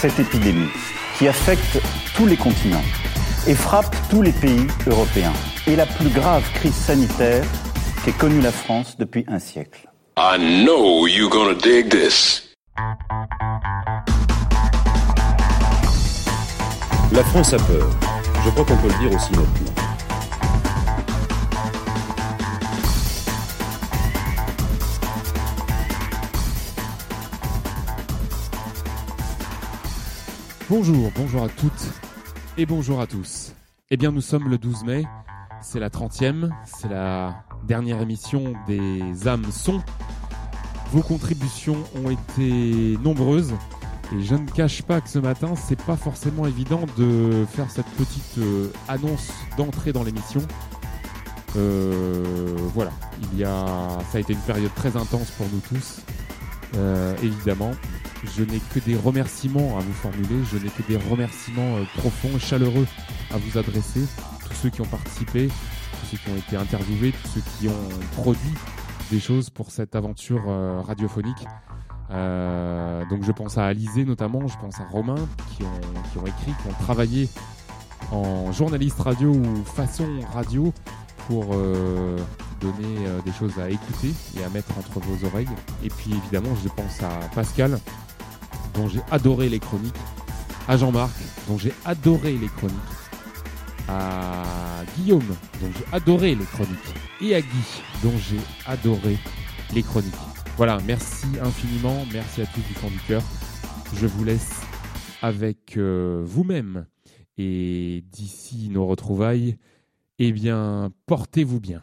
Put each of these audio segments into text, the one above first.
Cette épidémie qui affecte tous les continents et frappe tous les pays européens est la plus grave crise sanitaire qu'ait connue la France depuis un siècle. I know you're gonna dig this. La France a peur. Je crois qu'on peut le dire aussi nettement. Bonjour, bonjour à toutes et bonjour à tous. Eh bien, nous sommes le 12 mai, c'est la 30e, c'est la dernière émission des âmes sont. Vos contributions ont été nombreuses et je ne cache pas que ce matin, c'est pas forcément évident de faire cette petite euh, annonce d'entrée dans l'émission. Euh, voilà, il y a, ça a été une période très intense pour nous tous, euh, évidemment. Je n'ai que des remerciements à vous formuler, je n'ai que des remerciements euh, profonds et chaleureux à vous adresser. Tous ceux qui ont participé, tous ceux qui ont été interviewés, tous ceux qui ont produit des choses pour cette aventure euh, radiophonique. Euh, donc je pense à Alizé notamment, je pense à Romain qui ont, qui ont écrit, qui ont travaillé en journaliste radio ou façon radio pour donner des choses à écouter et à mettre entre vos oreilles. Et puis évidemment, je pense à Pascal dont j'ai adoré les chroniques, à Jean-Marc, dont j'ai adoré les chroniques, à Guillaume, dont j'ai adoré les chroniques, et à Guy, dont j'ai adoré les chroniques. Voilà, merci infiniment, merci à tous du fond du cœur. Je vous laisse avec euh, vous-même. Et d'ici nos retrouvailles, eh bien, portez-vous bien.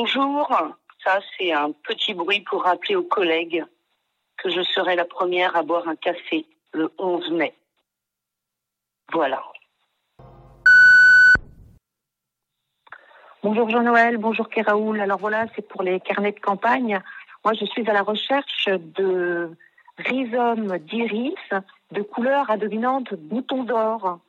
Bonjour, ça c'est un petit bruit pour rappeler aux collègues que je serai la première à boire un café le 11 mai. Voilà. Bonjour Jean-Noël, bonjour Kéraoul. Alors voilà, c'est pour les carnets de campagne. Moi, je suis à la recherche de rhizome d'iris de couleur à dominante bouton d'or.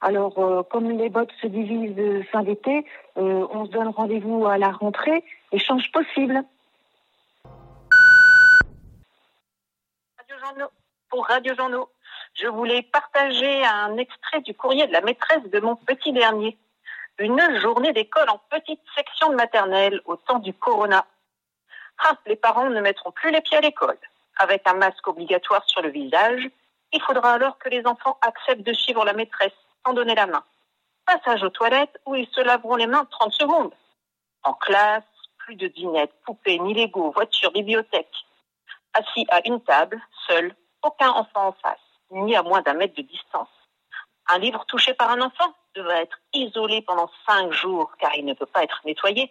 Alors, euh, comme les bottes se divisent fin d'été, euh, on se donne rendez-vous à la rentrée. Échange possible. Pour Radio Journaux, je voulais partager un extrait du courrier de la maîtresse de mon petit dernier. Une journée d'école en petite section de maternelle au temps du corona. Ah, les parents ne mettront plus les pieds à l'école. Avec un masque obligatoire sur le visage, il faudra alors que les enfants acceptent de suivre la maîtresse sans donner la main. Passage aux toilettes où ils se laveront les mains 30 secondes. En classe, plus de dinettes, poupées, ni Lego, voitures, bibliothèque. Assis à une table, seul, aucun enfant en face, ni à moins d'un mètre de distance. Un livre touché par un enfant devrait être isolé pendant cinq jours car il ne peut pas être nettoyé.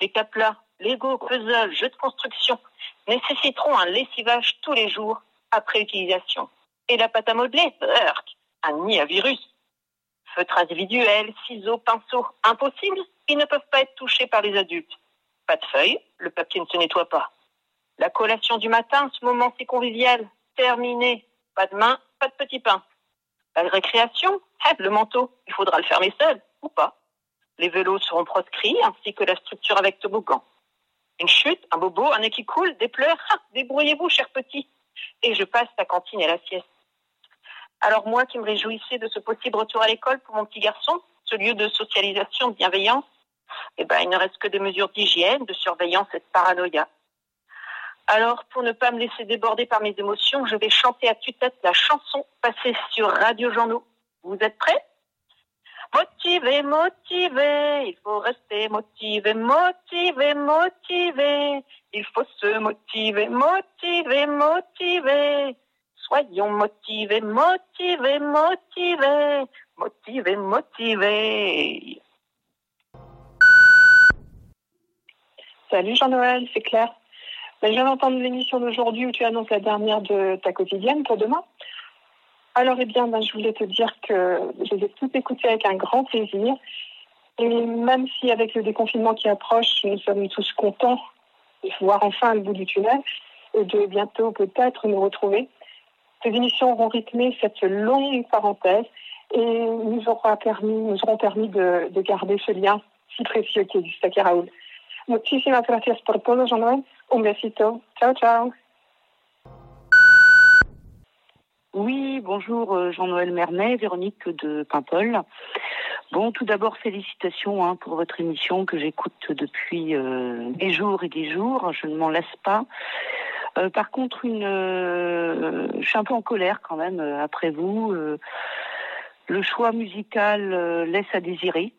Les caplats, Lego, puzzle, jeux de construction nécessiteront un lessivage tous les jours après utilisation. Et la pâte à modeler, urk, un nid à virus. Feutres individuels, ciseaux, pinceaux, impossible, ils ne peuvent pas être touchés par les adultes. Pas de feuilles, le papier ne se nettoie pas. La collation du matin, ce moment si convivial, terminé. Pas de main, pas de petit pain. La récréation, eh, le manteau, il faudra le fermer seul, ou pas. Les vélos seront proscrits, ainsi que la structure avec toboggan. Une chute, un bobo, un nez qui coule, des pleurs, débrouillez-vous, cher petit. Et je passe la cantine et la sieste. Alors moi qui me réjouissais de ce possible retour à l'école pour mon petit garçon, ce lieu de socialisation, de bienveillance, eh ben, il ne reste que des mesures d'hygiène, de surveillance et de paranoïa. Alors, pour ne pas me laisser déborder par mes émotions, je vais chanter à tue-tête la chanson passée sur Radio Journaux. Vous êtes prêts? Motivé, motivé, il faut rester motivé, motivé, motivé. Il faut se motiver, motiver, motiver. Soyons motivés, motivés, motivés, motivés, motivés. Salut Jean-Noël, c'est Claire. Ben, je viens d'entendre l'émission d'aujourd'hui où tu annonces la dernière de ta quotidienne pour demain. Alors, eh bien, ben, je voulais te dire que je les ai toutes avec un grand plaisir. Et même si avec le déconfinement qui approche, nous sommes tous contents de voir enfin le bout du tunnel et de bientôt peut-être nous retrouver, ces émissions auront rythmé cette longue parenthèse et nous auront permis, de, de garder ce lien si précieux qui existe avec Raoul. Muchísimas gracias por todo, Jean-Noël. Un besito. Ciao, ciao. Oui, bonjour euh, Jean-Noël Mermet, Véronique de Paimpol. Bon, tout d'abord, félicitations hein, pour votre émission que j'écoute depuis euh, des jours et des jours. Je ne m'en lasse pas. Euh, par contre, euh, je suis un peu en colère quand même euh, après vous. Le choix musical laisse à désirer.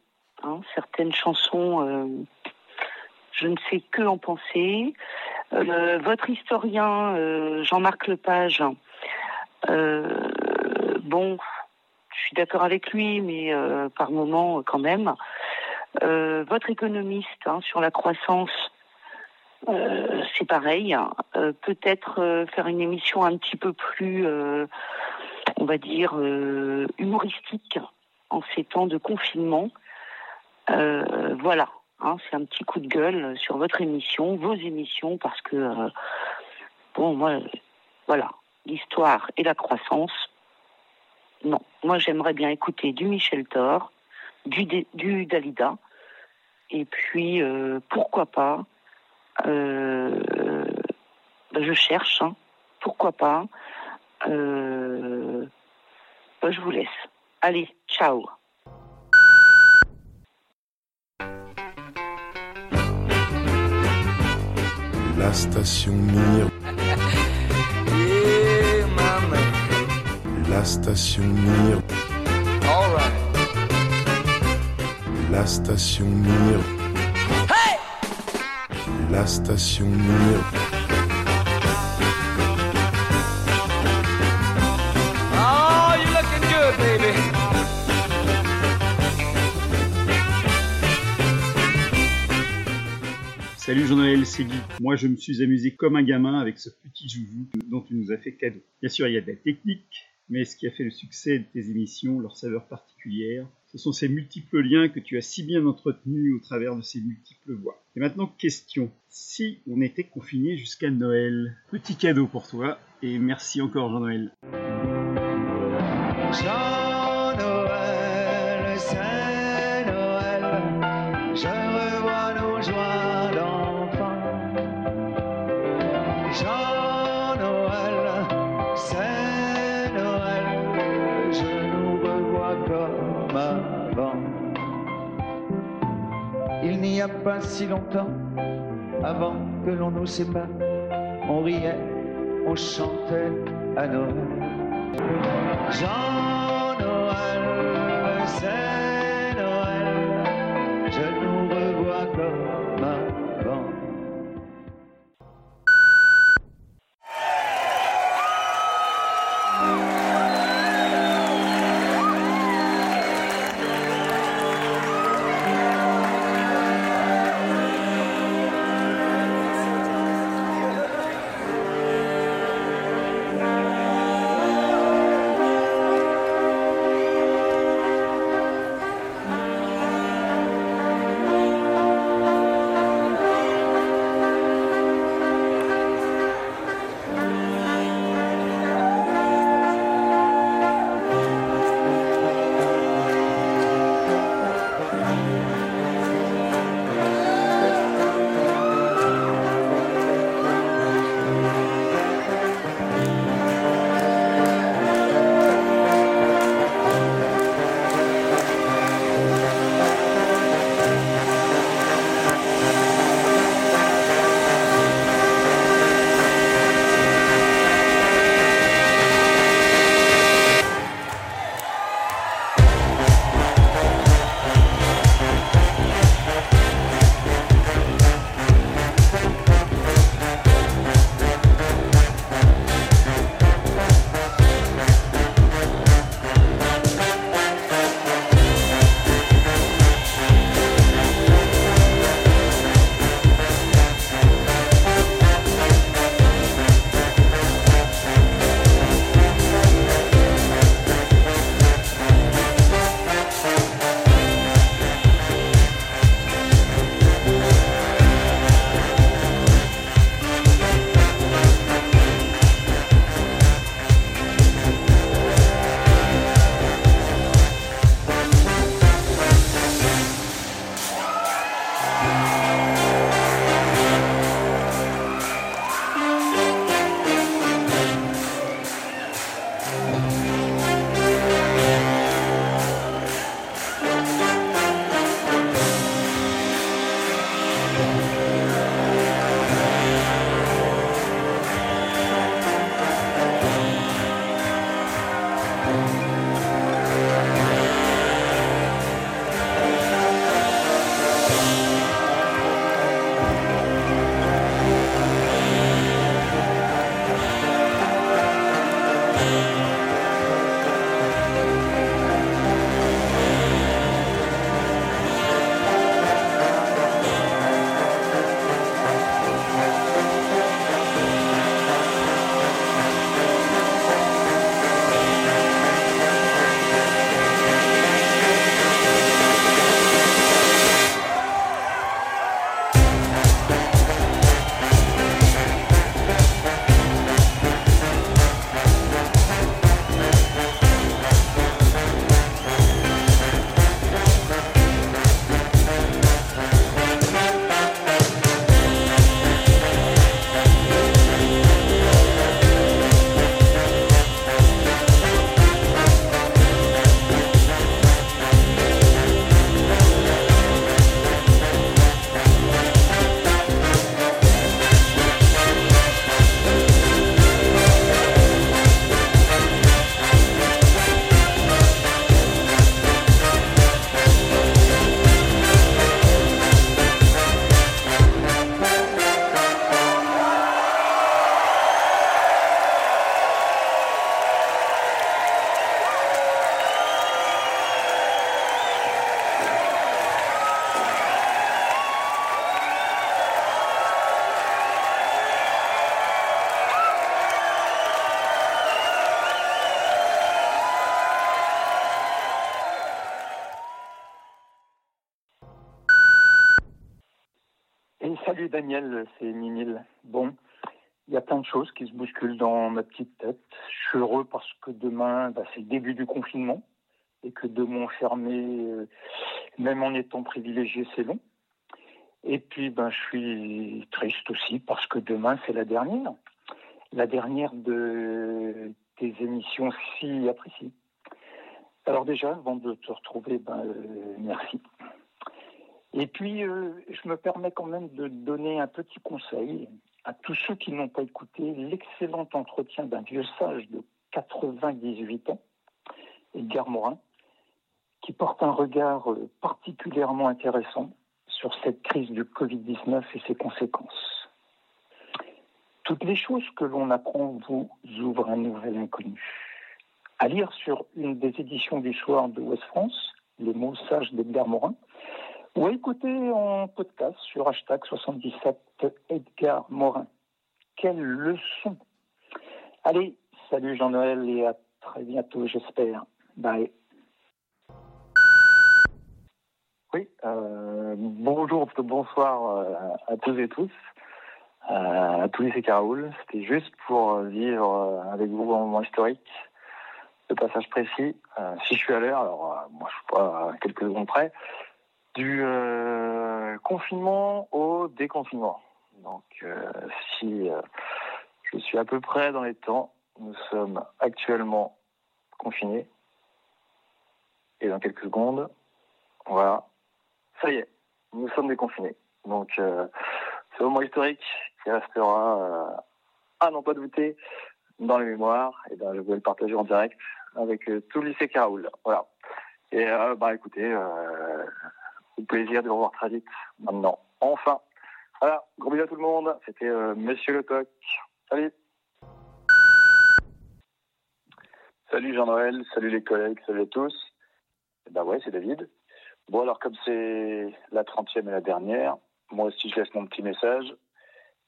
hein. certaines chansons, je ne sais que en penser. Votre historien, Jean-Marc Lepage, bon, je suis d'accord avec lui, mais par moment euh, quand même. Votre économiste hein, sur la croissance, c'est pareil. Euh, Peut-être euh, faire une émission un petit peu plus, euh, on va dire, euh, humoristique en ces temps de confinement. Euh, voilà, hein, c'est un petit coup de gueule sur votre émission, vos émissions, parce que, euh, bon, moi, euh, voilà, l'histoire et la croissance, non. Moi, j'aimerais bien écouter du Michel Thor, du, du Dalida, et puis, euh, pourquoi pas, euh, ben, je cherche, hein, pourquoi pas, euh, ben, je vous laisse. Allez, ciao. La station Mir. La station Mir. La station Mir. La station Mir. Oh, you're looking good, baby. Salut Jean-Noël, c'est Guy. Moi, je me suis amusé comme un gamin avec ce petit joujou dont tu nous as fait cadeau. Bien sûr, il y a de la technique, mais ce qui a fait le succès de tes émissions, leur saveur particulière, ce sont ces multiples liens que tu as si bien entretenus au travers de ces multiples voix. Et maintenant, question. Si on était confiné jusqu'à Noël, petit cadeau pour toi, et merci encore. Jean-Noël, pas si longtemps, avant que l'on nous sépare, on riait, on chantait à Noël. C'est Mimile. Bon, il y a plein de choses qui se bousculent dans ma petite tête. Je suis heureux parce que demain, bah, c'est le début du confinement et que de m'enfermer, euh, même en étant privilégié, c'est long. Et puis, ben, je suis triste aussi parce que demain, c'est la dernière. La dernière de tes émissions si appréciées. Alors déjà, avant de te retrouver, ben, merci. Et puis, euh, je me permets quand même de donner un petit conseil à tous ceux qui n'ont pas écouté l'excellent entretien d'un vieux sage de 98 ans, Edgar Morin, qui porte un regard euh, particulièrement intéressant sur cette crise du Covid-19 et ses conséquences. Toutes les choses que l'on apprend vous ouvrent un nouvel inconnu. À lire sur une des éditions du soir de West France, les mots sages d'Edgar Morin, ou à écouter en podcast sur hashtag 77 Edgar Morin. Quelle leçon Allez, salut Jean-Noël et à très bientôt, j'espère. Bye. Oui, euh, bonjour, bonsoir euh, à tous et tous, euh, à tous les Caroul. C'était juste pour vivre euh, avec vous un moment historique, de passage précis. Si je suis à l'heure, alors moi je suis pas à quelques secondes près, du euh, confinement au déconfinement. Donc euh, si euh, je suis à peu près dans les temps, nous sommes actuellement confinés. Et dans quelques secondes, voilà, ça y est, nous sommes déconfinés. Donc, euh, ce moment historique qui restera, euh, à n'en pas douter, dans les mémoires. Et ben, je vais le partager en direct avec euh, tout le lycée Caroul. Voilà. Et bah écoutez, au plaisir de vous revoir très vite maintenant. Enfin. Voilà, gros bisous à tout le monde. C'était euh, Monsieur Le Toc. Salut. Salut Jean-Noël, salut les collègues, salut à tous. Ben ouais, c'est David. Bon, alors comme c'est la 30e et la dernière, moi aussi je laisse mon petit message.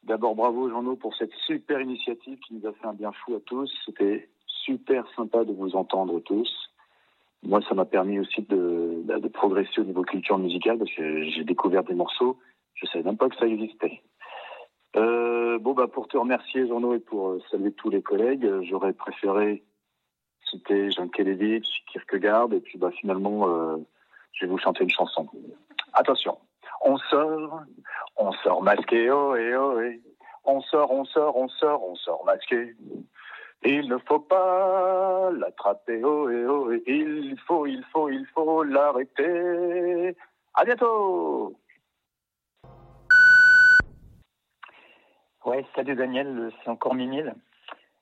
D'abord, bravo Jean-No pour cette super initiative qui nous a fait un bien fou à tous. C'était super sympa de vous entendre tous. Moi, ça m'a permis aussi de, bah, de progresser au niveau culture musicale parce que j'ai découvert des morceaux. Je savais même pas que ça existait. Euh, bon, bah, pour te remercier, Jean-No, et pour euh, saluer tous les collègues, euh, j'aurais préféré citer Jean Kelevich, Kierkegaard, et puis bah, finalement, je vais vous chanter une chanson. Attention, on sort, on sort masqué, oh et oh et. On sort, on sort, on sort, on sort masqué. Il ne faut pas l'attraper, oh et oh et. Il faut, il faut, il faut l'arrêter. À bientôt! Ouais, salut Daniel, c'est encore Mimile.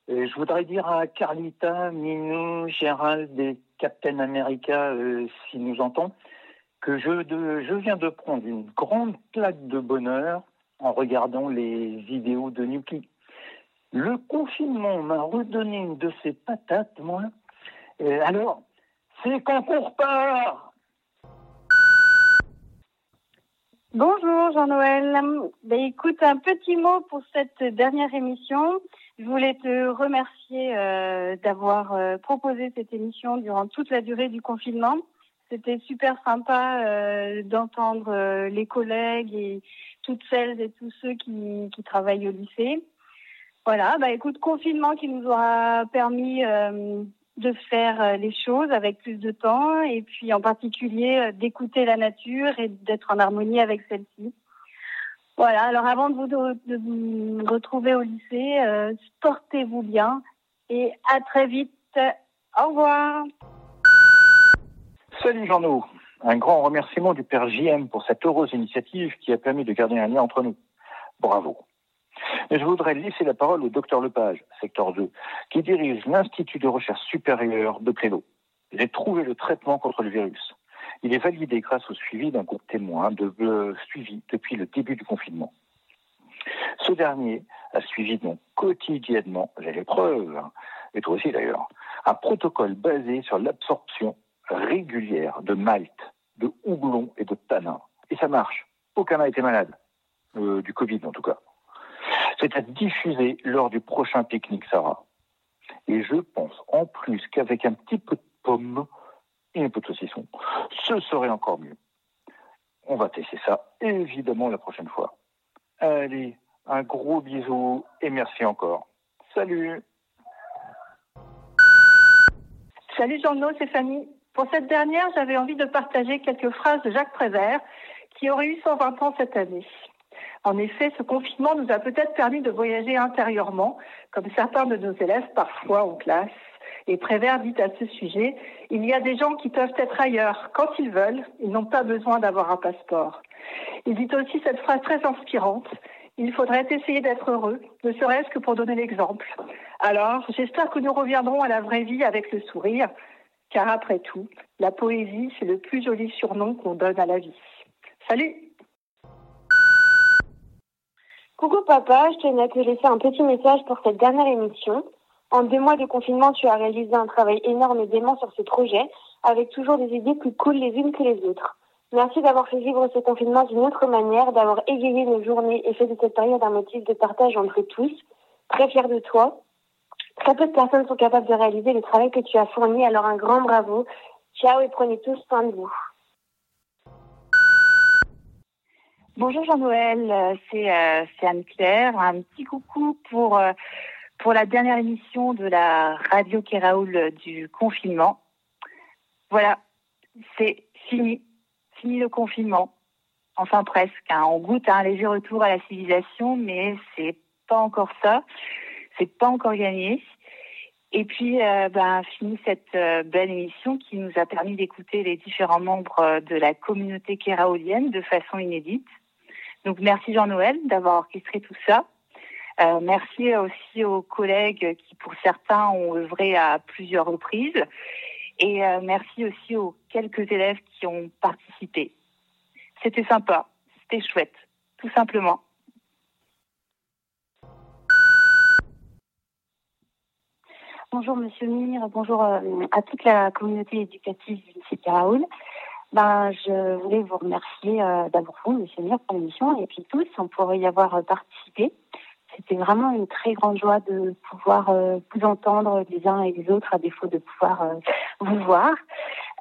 Euh, je voudrais dire à Carlita, Minou, Gérald et Captain America, euh, nous entendent, que je, viens de prendre une grande claque de bonheur en regardant les vidéos de Nuki. Le confinement m'a redonné une de ces patates, moi. Euh, alors, c'est qu'on repart Bonjour Jean-Noël. Ben, écoute, un petit mot pour cette dernière émission. Je voulais te remercier euh, d'avoir euh, proposé cette émission durant toute la durée du confinement. C'était super sympa d'entendre les collègues et toutes celles et tous ceux qui travaillent au lycée. Voilà, bah écoute, confinement qui nous aura permis euh, de faire euh, les choses avec plus de temps et puis en particulier euh, d'écouter la nature et d'être en harmonie avec celle-ci. Voilà, alors avant de vous, retrouver au lycée, portez-vous bien et à très vite. Au revoir. Salut Jean-No. Un grand remerciement du père JM pour cette heureuse initiative qui a permis de garder un lien entre nous. Bravo. Et je voudrais laisser la parole au docteur Lepage, secteur 2, qui dirige l'Institut de recherche supérieure de Clélo. Il a trouvé le traitement contre le virus. Il est validé grâce au suivi d'un groupe témoin de, euh, suivi depuis le début du confinement. Ce dernier a suivi donc quotidiennement, j'ai les preuves, hein, et toi aussi d'ailleurs, un protocole basé sur l'absorption régulière de malt, de houblon et de tanin. Et ça marche. Aucun n'a été malade. Euh, du Covid en tout cas. C'est à diffuser lors du prochain pique-nique Sarah. Et je pense en plus qu'avec un petit peu de pomme et un peu de saucisson, ce serait encore mieux. On va tester ça évidemment la prochaine fois. Allez, un gros bisou et merci encore. Salut Salut Jean-No, c'est Fanny. Pour cette dernière, j'avais envie de partager quelques phrases de Jacques Prévert, qui aurait eu 120 ans cette année. En effet, ce confinement nous a peut-être permis de voyager intérieurement, comme certains de nos élèves parfois en classe. Et Prévert dit à ce sujet, il y a des gens qui peuvent être ailleurs quand ils veulent, ils n'ont pas besoin d'avoir un passeport. Il dit aussi cette phrase très inspirante, il faudrait essayer d'être heureux, ne serait-ce que pour donner l'exemple. Alors, j'espère que nous reviendrons à la vraie vie avec le sourire, car après tout, la poésie, c'est le plus joli surnom qu'on donne à la vie. Salut Coucou papa, je tenais à te laisser un petit message pour cette dernière émission. En deux mois de confinement, tu as réalisé un travail énorme et dément sur ce projet, avec toujours des idées plus cool les unes que les autres. Merci d'avoir fait vivre ce confinement d'une autre manière, d'avoir égayé nos journées et fait de cette période un motif de partage entre tous. Très fier de toi. Très peu de personnes sont capables de réaliser le travail que tu as fourni, alors un grand bravo. Ciao et prenez tous soin de vous. Bonjour Jean-Noël, euh, c'est euh, Anne-Claire. Un petit coucou pour, euh, pour la dernière émission de la radio Kéraoul du confinement. Voilà, c'est fini, fini le confinement. Enfin presque. hein. On goûte un léger retour à la civilisation, mais c'est pas encore ça. C'est pas encore gagné. Et puis, ben, fini cette belle émission qui nous a permis d'écouter les différents membres de la communauté kéraolienne de façon inédite. Donc, merci Jean-Noël d'avoir orchestré tout ça. Euh, merci aussi aux collègues qui, pour certains, ont œuvré à plusieurs reprises. Et euh, merci aussi aux quelques élèves qui ont participé. C'était sympa, c'était chouette, tout simplement. Bonjour Monsieur Mire, bonjour euh, à toute la communauté éducative du lycée Raoul. Ben, je voulais vous remercier euh, d'abord vous, Monsieur Mire, pour l'émission et puis tous pourrait y avoir euh, participé. C'était vraiment une très grande joie de pouvoir euh, vous entendre les uns et les autres à défaut de pouvoir euh, vous voir.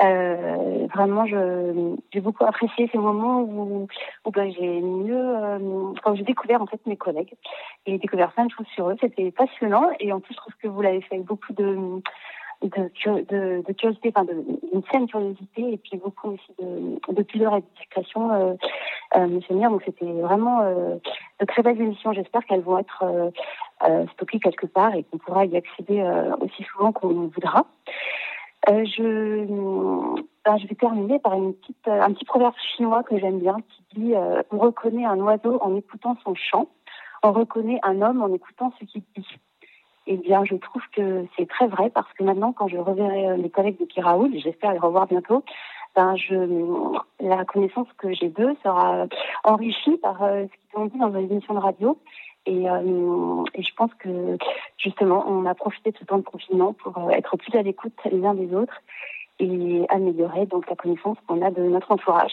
Euh, vraiment, j'ai beaucoup apprécié ces moments où, où ben, j'ai mieux, quand j'ai découvert en fait mes collègues et découvert plein de choses sur eux. C'était passionnant et en plus, je trouve que vous l'avez fait avec beaucoup de de, de, curiosité, enfin de, une saine curiosité et puis beaucoup aussi de, de pudeur et de discrétion, euh, euh, Monsieur. Donc c'était vraiment euh, de très belles émissions. J'espère qu'elles vont être euh, stockées quelque part et qu'on pourra y accéder aussi souvent qu'on voudra. Je, ben, je vais terminer par une petite, un petit proverbe chinois que j'aime bien qui dit On reconnaît un oiseau en écoutant son chant, on reconnaît un homme en écoutant ce qu'il dit. Eh bien, je trouve que c'est très vrai parce que maintenant, quand je reverrai euh, mes collègues de Kiraoul, j'espère les revoir bientôt, ben je, la connaissance que j'ai d'eux sera enrichie par euh, ce qu'ils ont dit dans les émissions de radio. Et, euh, et je pense que justement, on a profité de ce temps de confinement pour euh, être plus à l'écoute les uns des autres et améliorer donc la connaissance qu'on a de notre entourage.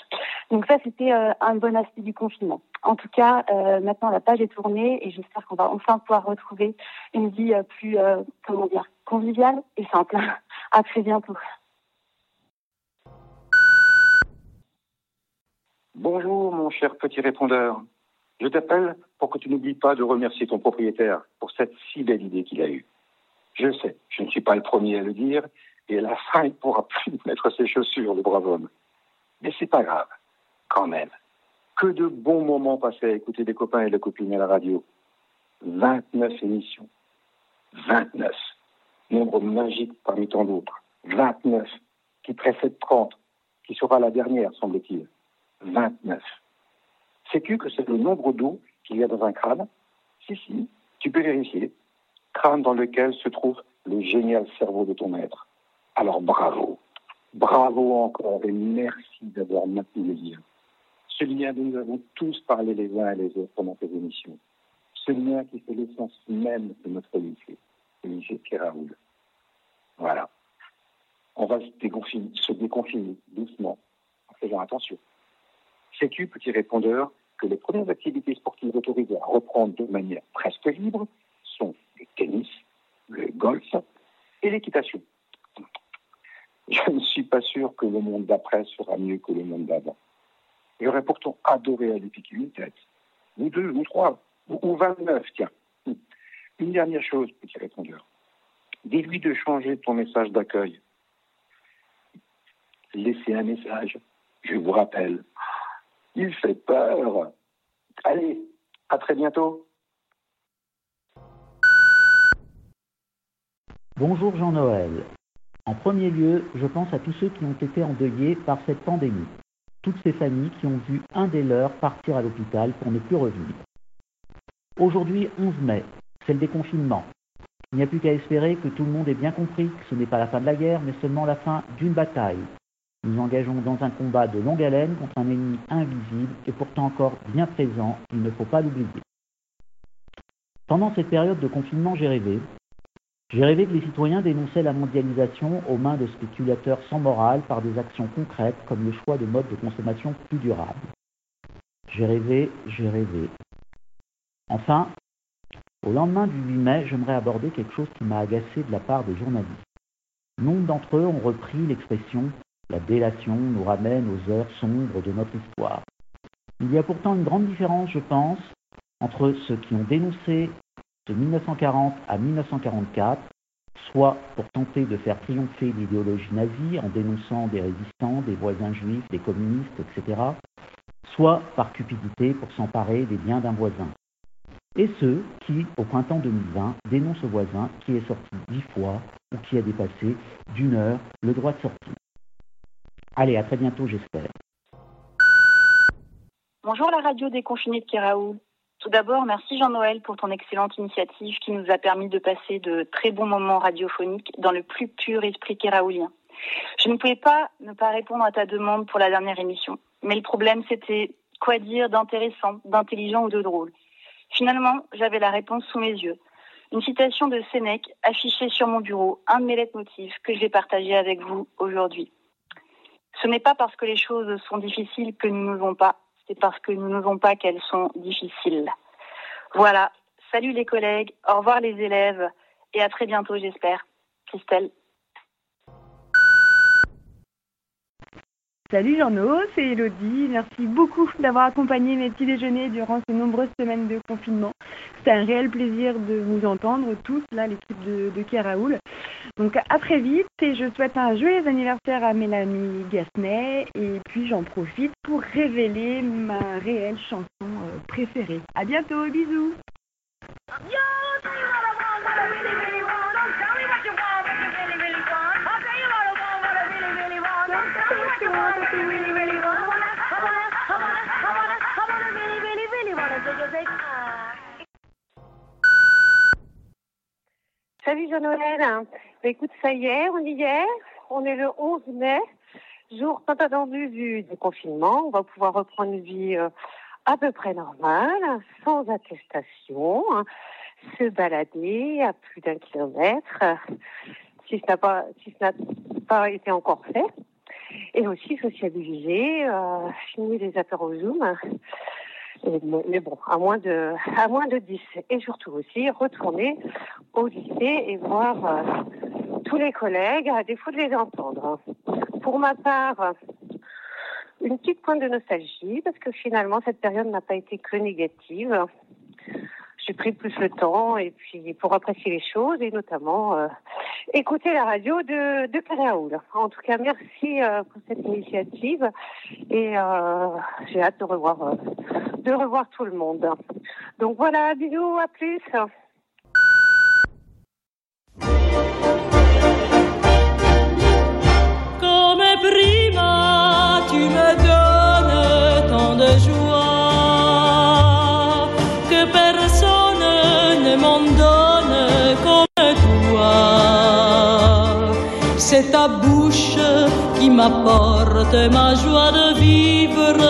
Donc ça, c'était euh, un bon aspect du confinement. En tout cas, euh, maintenant la page est tournée et j'espère qu'on va enfin pouvoir retrouver une vie euh, plus, euh, comment dire, conviviale et simple. à très bientôt. Bonjour, mon cher petit répondeur. Je t'appelle pour que tu n'oublies pas de remercier ton propriétaire pour cette si belle idée qu'il a eue. Je sais, je ne suis pas le premier à le dire, et à la fin, il ne pourra plus mettre ses chaussures, le brave homme. Mais c'est pas grave, quand même. Que de bons moments passés à écouter des copains et des copines à la radio. 29 émissions. 29. Nombre magique parmi tant d'autres. 29. Qui précède 30. Qui sera la dernière, semble-t-il. 29. Sais-tu que c'est le nombre d'eau qu'il y a dans un crâne? Si, si, tu peux vérifier. Crâne dans lequel se trouve le génial cerveau de ton maître. Alors bravo. Bravo encore et merci d'avoir maintenu le lien. Ce lien dont nous avons tous parlé les uns et les autres pendant ces émissions. Ce lien qui fait l'essence même de notre lycée, le lycée Pierre Raoul. Voilà. On va se déconfiner, se déconfiner doucement, en faisant attention. Sais-tu, petit répondeur, que les premières activités sportives autorisées à reprendre de manière presque libre sont le tennis, le golf et l'équitation? Je ne suis pas sûr que le monde d'après sera mieux que le monde d'avant. J'aurais pourtant adoré aller piquer une tête, ou deux, ou trois, ou, ou 29, tiens. Une dernière chose, petit répondeur. Dis-lui de changer ton message d'accueil. Laissez un message. Je vous rappelle. Il fait peur. Allez, à très bientôt. Bonjour Jean-Noël. En premier lieu, je pense à tous ceux qui ont été endeuillés par cette pandémie. Toutes ces familles qui ont vu un des leurs partir à l'hôpital pour ne plus revenir. Aujourd'hui, 11 mai, c'est le déconfinement. Il n'y a plus qu'à espérer que tout le monde ait bien compris que ce n'est pas la fin de la guerre, mais seulement la fin d'une bataille. Nous engageons dans un combat de longue haleine contre un ennemi invisible et pourtant encore bien présent, il ne faut pas l'oublier. Pendant cette période de confinement, j'ai rêvé. J'ai rêvé que les citoyens dénonçaient la mondialisation aux mains de spéculateurs sans morale par des actions concrètes comme le choix de modes de consommation plus durables. J'ai rêvé, j'ai rêvé. Enfin, au lendemain du 8 mai, j'aimerais aborder quelque chose qui m'a agacé de la part des journalistes. Nombre d'entre eux ont repris l'expression la délation nous ramène aux heures sombres de notre histoire. Il y a pourtant une grande différence, je pense, entre ceux qui ont dénoncé de 1940 à 1944, soit pour tenter de faire triompher l'idéologie nazie en dénonçant des résistants, des voisins juifs, des communistes, etc., soit par cupidité pour s'emparer des biens d'un voisin. Et ceux qui, au printemps 2020, dénoncent au voisin qui est sorti dix fois ou qui a dépassé d'une heure le droit de sortie. Allez, à très bientôt, j'espère. Bonjour la radio déconfinée de Kéraoul. Tout d'abord, merci Jean-Noël pour ton excellente initiative qui nous a permis de passer de très bons moments radiophoniques dans le plus pur esprit kéraoulien. Je ne pouvais pas ne pas répondre à ta demande pour la dernière émission. Mais le problème, c'était quoi dire d'intéressant, d'intelligent ou de drôle. Finalement, j'avais la réponse sous mes yeux. Une citation de Sénèque affichée sur mon bureau, un de mes leitmotifs que je vais partager avec vous aujourd'hui. Ce n'est pas parce que les choses sont difficiles que nous n'osons pas, c'est parce que nous n'osons pas qu'elles sont difficiles. Voilà. Salut les collègues, au revoir les élèves et à très bientôt j'espère. Christelle. Salut Jean-No, c'est Elodie. Merci beaucoup d'avoir accompagné mes petits déjeuners durant ces nombreuses semaines de confinement. C'était un réel plaisir de vous entendre tous, là, l'équipe de, de. Donc à très vite et je souhaite un joyeux anniversaire à Mélanie Gasnet et puis j'en profite pour révéler ma réelle chanson euh, préférée. À bientôt, bisous Salut Jean-Noël. Écoute, ça y est, on y est. On est le 11 mai, jour tant attendu du, du confinement. On va pouvoir reprendre une vie euh, à peu près normale, sans attestation, hein, se balader à plus d'un kilomètre, si ce n'a pas, si ce n'a pas été encore fait, et aussi sociabiliser, euh, finir les apéros Zoom. Et- mais mais bon, à moins de, à moins de 10. Et surtout aussi, retourner au lycée et voir euh, tous les collègues, à défaut de les entendre. Pour ma part, une petite pointe de nostalgie, parce que finalement, cette période n'a pas été que négative. Pris plus le temps et puis pour apprécier les choses et notamment euh, écouter la radio de, de Karaoul. En tout cas, merci euh, pour cette initiative et euh, j'ai hâte de revoir, de revoir tout le monde. Donc voilà, bisous, à plus. Personne ne m'en donne comme toi. C'est ta bouche qui m'apporte ma joie de vivre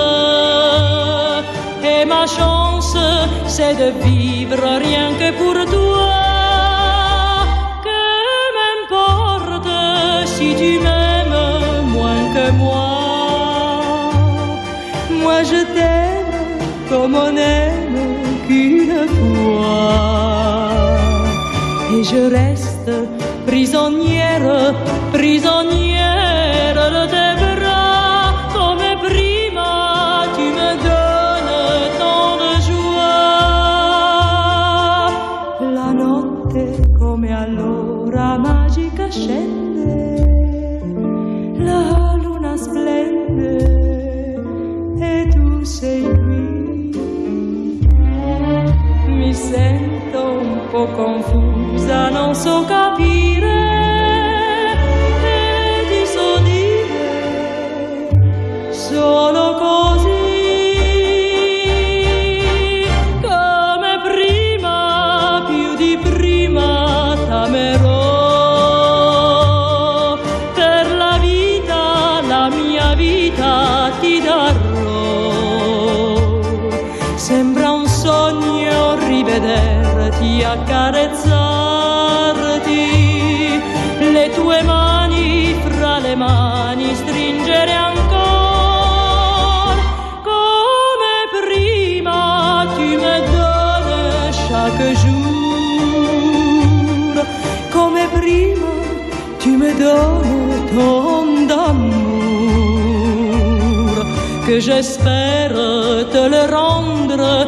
et ma chance c'est de vivre rien que pour toi. Et je reste prisonnière, prisonnière non j'espère te le rendre